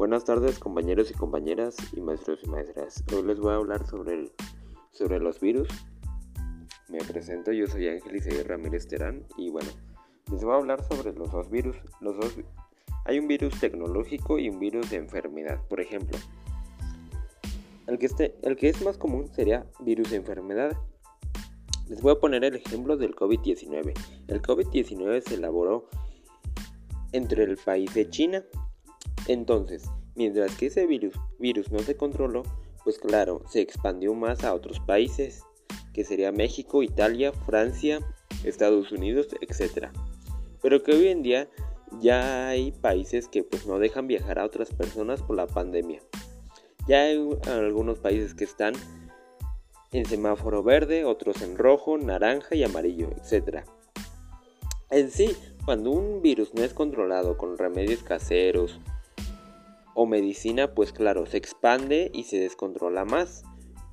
Buenas tardes compañeros y compañeras y maestros y maestras. Hoy les voy a hablar sobre, sobre los virus. Me presento, yo soy Ángel Isaías Ramírez Terán y bueno, les voy a hablar sobre los dos virus. Los dos, hay un virus tecnológico y un virus de enfermedad. Por ejemplo, el que, este, el que es más común sería virus de enfermedad. Les voy a poner el ejemplo del COVID-19. El COVID-19 se elaboró entre el país de China entonces, mientras que ese virus, no se controló, pues claro, se expandió más a otros países, que sería México, Italia, Francia, Estados Unidos, etc. Pero que hoy en día ya hay países que pues no dejan viajar a otras personas por la pandemia. Ya hay algunos países que están en semáforo verde, otros en rojo, naranja y amarillo, etc. En sí, cuando un virus no es controlado con remedios caseros o medicina, pues claro, se expande y se descontrola más.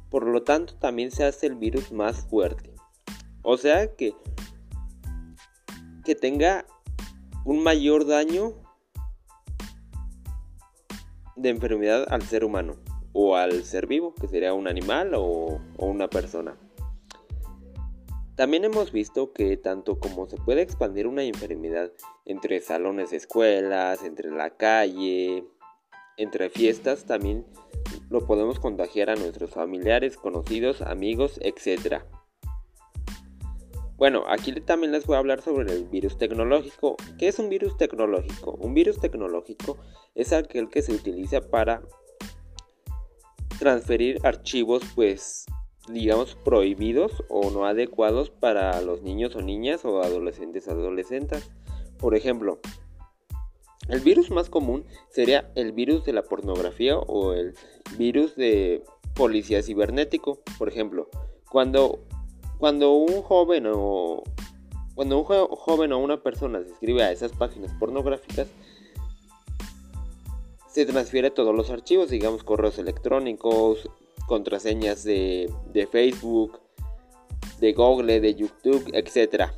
Por lo tanto, también se hace el virus más fuerte. O sea que que tenga un mayor daño de enfermedad al ser humano o al ser vivo, que sería un animal o, o una persona. También hemos visto que tanto como se puede expandir una enfermedad entre salones de escuelas, entre la calle, entre fiestas también lo podemos contagiar a nuestros familiares, conocidos, amigos, etc. Bueno, aquí también les voy a hablar sobre el virus tecnológico. ¿Qué es un virus tecnológico? Un virus tecnológico es aquel que se utiliza para transferir archivos pues digamos prohibidos o no adecuados para los niños o niñas o adolescentes adolescentes. Por ejemplo, el virus más común sería el virus de la pornografía o el virus de policía cibernético. Por ejemplo, cuando, cuando un joven o cuando un joven o una persona se escribe a esas páginas pornográficas, se transfiere todos los archivos, digamos correos electrónicos, contraseñas de, de Facebook, de Google, de YouTube, etc.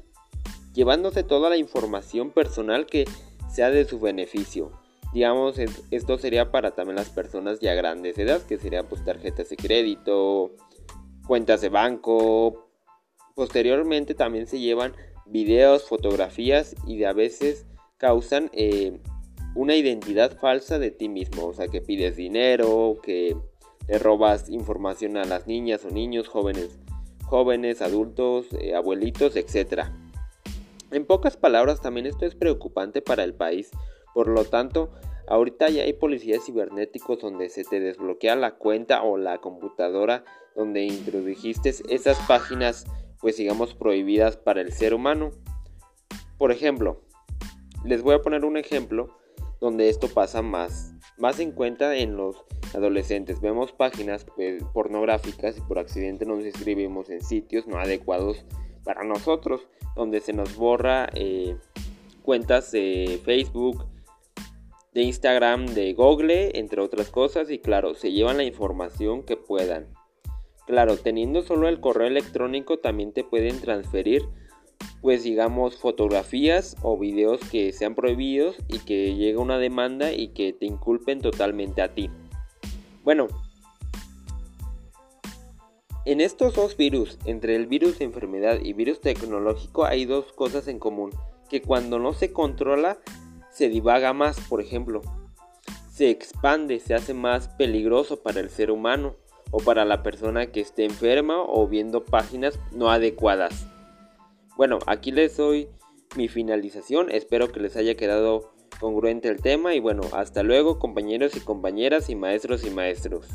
Llevándose toda la información personal que sea de su beneficio. Digamos, esto sería para también las personas ya grandes de edad, que serían pues tarjetas de crédito, cuentas de banco. Posteriormente también se llevan videos, fotografías y a veces causan eh, una identidad falsa de ti mismo. O sea, que pides dinero, que le robas información a las niñas o niños, jóvenes, jóvenes, adultos, eh, abuelitos, etcétera. En pocas palabras, también esto es preocupante para el país. Por lo tanto, ahorita ya hay policías cibernéticos donde se te desbloquea la cuenta o la computadora donde introdujiste esas páginas, pues digamos, prohibidas para el ser humano. Por ejemplo, les voy a poner un ejemplo donde esto pasa más, más en cuenta en los adolescentes. Vemos páginas pues, pornográficas y por accidente nos inscribimos en sitios no adecuados para nosotros, donde se nos borra eh, cuentas de Facebook, de Instagram, de Google, entre otras cosas, y claro, se llevan la información que puedan. Claro, teniendo solo el correo electrónico también te pueden transferir pues digamos fotografías o videos que sean prohibidos y que llegue una demanda y que te inculpen totalmente a ti. Bueno, en estos dos virus, entre el virus de enfermedad y virus tecnológico, hay dos cosas en común, que cuando no se controla, se divaga más, por ejemplo, se expande, se hace más peligroso para el ser humano o para la persona que esté enferma o viendo páginas no adecuadas. Bueno, aquí les doy mi finalización, espero que les haya quedado congruente el tema y bueno, hasta luego compañeros y compañeras y maestros y maestros.